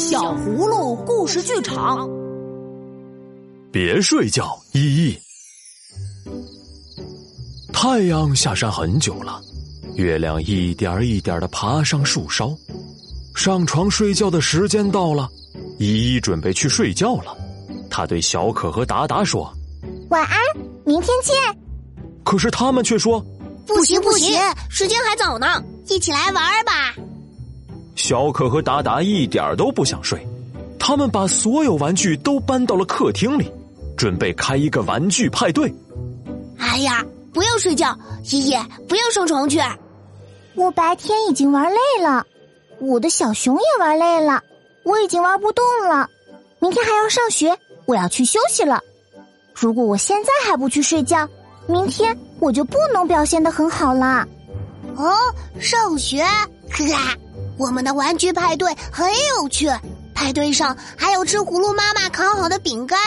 小葫芦故事剧场，别睡觉，依依。太阳下山很久了，月亮一点一点的爬上树梢，上床睡觉的时间到了，依依准备去睡觉了。他对小可和达达说：“晚安，明天见。”可是他们却说：“不行不行，时间还早呢，一起来玩吧。”小可和达达一点都不想睡，他们把所有玩具都搬到了客厅里，准备开一个玩具派对。哎呀，不要睡觉，爷爷，不要上床去。我白天已经玩累了，我的小熊也玩累了，我已经玩不动了。明天还要上学，我要去休息了。如果我现在还不去睡觉，明天我就不能表现的很好了。哦，上学，呵呵。我们的玩具派对很有趣，派对上还有吃葫芦妈妈烤好的饼干，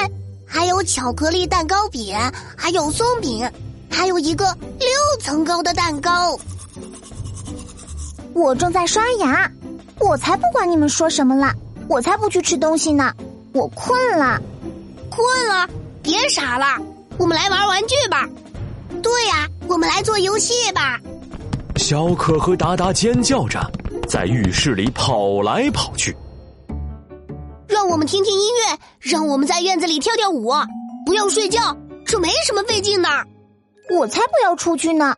还有巧克力蛋糕饼，还有松饼，还有一个六层高的蛋糕。我正在刷牙，我才不管你们说什么了，我才不去吃东西呢，我困了，困了，别傻了，我们来玩玩具吧。对呀，我们来做游戏吧。小可和达达尖叫着。在浴室里跑来跑去，让我们听听音乐，让我们在院子里跳跳舞，不要睡觉，这没什么费劲的。我才不要出去呢！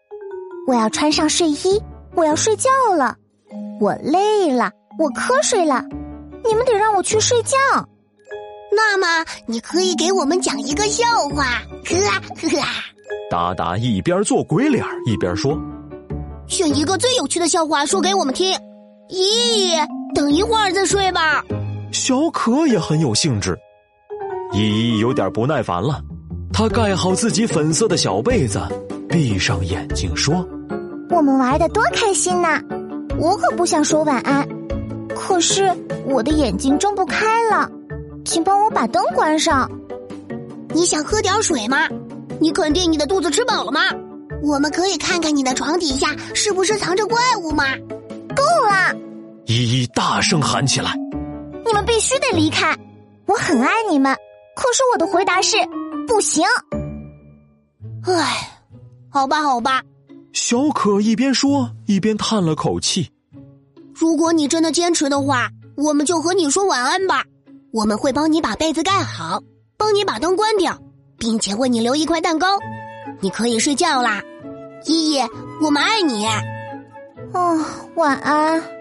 我要穿上睡衣，我要睡觉了。我累了，我瞌睡了，你们得让我去睡觉。那么，你可以给我们讲一个笑话，呵呵。达达一边做鬼脸一边说：“选一个最有趣的笑话说给我们听。”依依，等一会儿再睡吧。小可也很有兴致。依依有点不耐烦了，她盖好自己粉色的小被子，闭上眼睛说：“我们玩的多开心呐！我可不想说晚安，可是我的眼睛睁不开了，请帮我把灯关上。你想喝点水吗？你肯定你的肚子吃饱了吗？我们可以看看你的床底下是不是藏着怪物吗？”依依大声喊起来：“你们必须得离开！我很爱你们，可是我的回答是不行。”唉，好吧，好吧。小可一边说一边叹了口气。如果你真的坚持的话，我们就和你说晚安吧。我们会帮你把被子盖好，帮你把灯关掉，并且为你留一块蛋糕。你可以睡觉啦，依依，我们爱你。哦，晚安。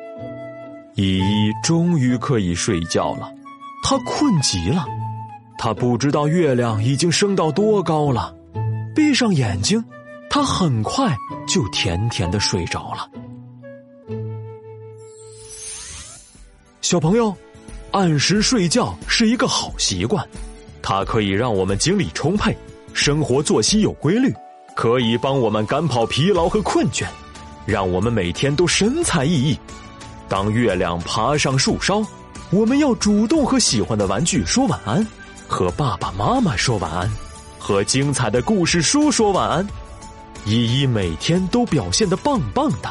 依依终于可以睡觉了，她困极了。她不知道月亮已经升到多高了。闭上眼睛，她很快就甜甜的睡着了。小朋友，按时睡觉是一个好习惯，它可以让我们精力充沛，生活作息有规律，可以帮我们赶跑疲劳和困倦。让我们每天都神采奕奕。当月亮爬上树梢，我们要主动和喜欢的玩具说晚安，和爸爸妈妈说晚安，和精彩的故事书说晚安。依依每天都表现的棒棒的，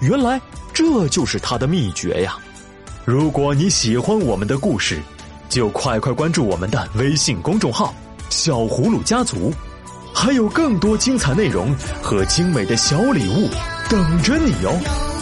原来这就是她的秘诀呀！如果你喜欢我们的故事，就快快关注我们的微信公众号“小葫芦家族”，还有更多精彩内容和精美的小礼物。等着你哦。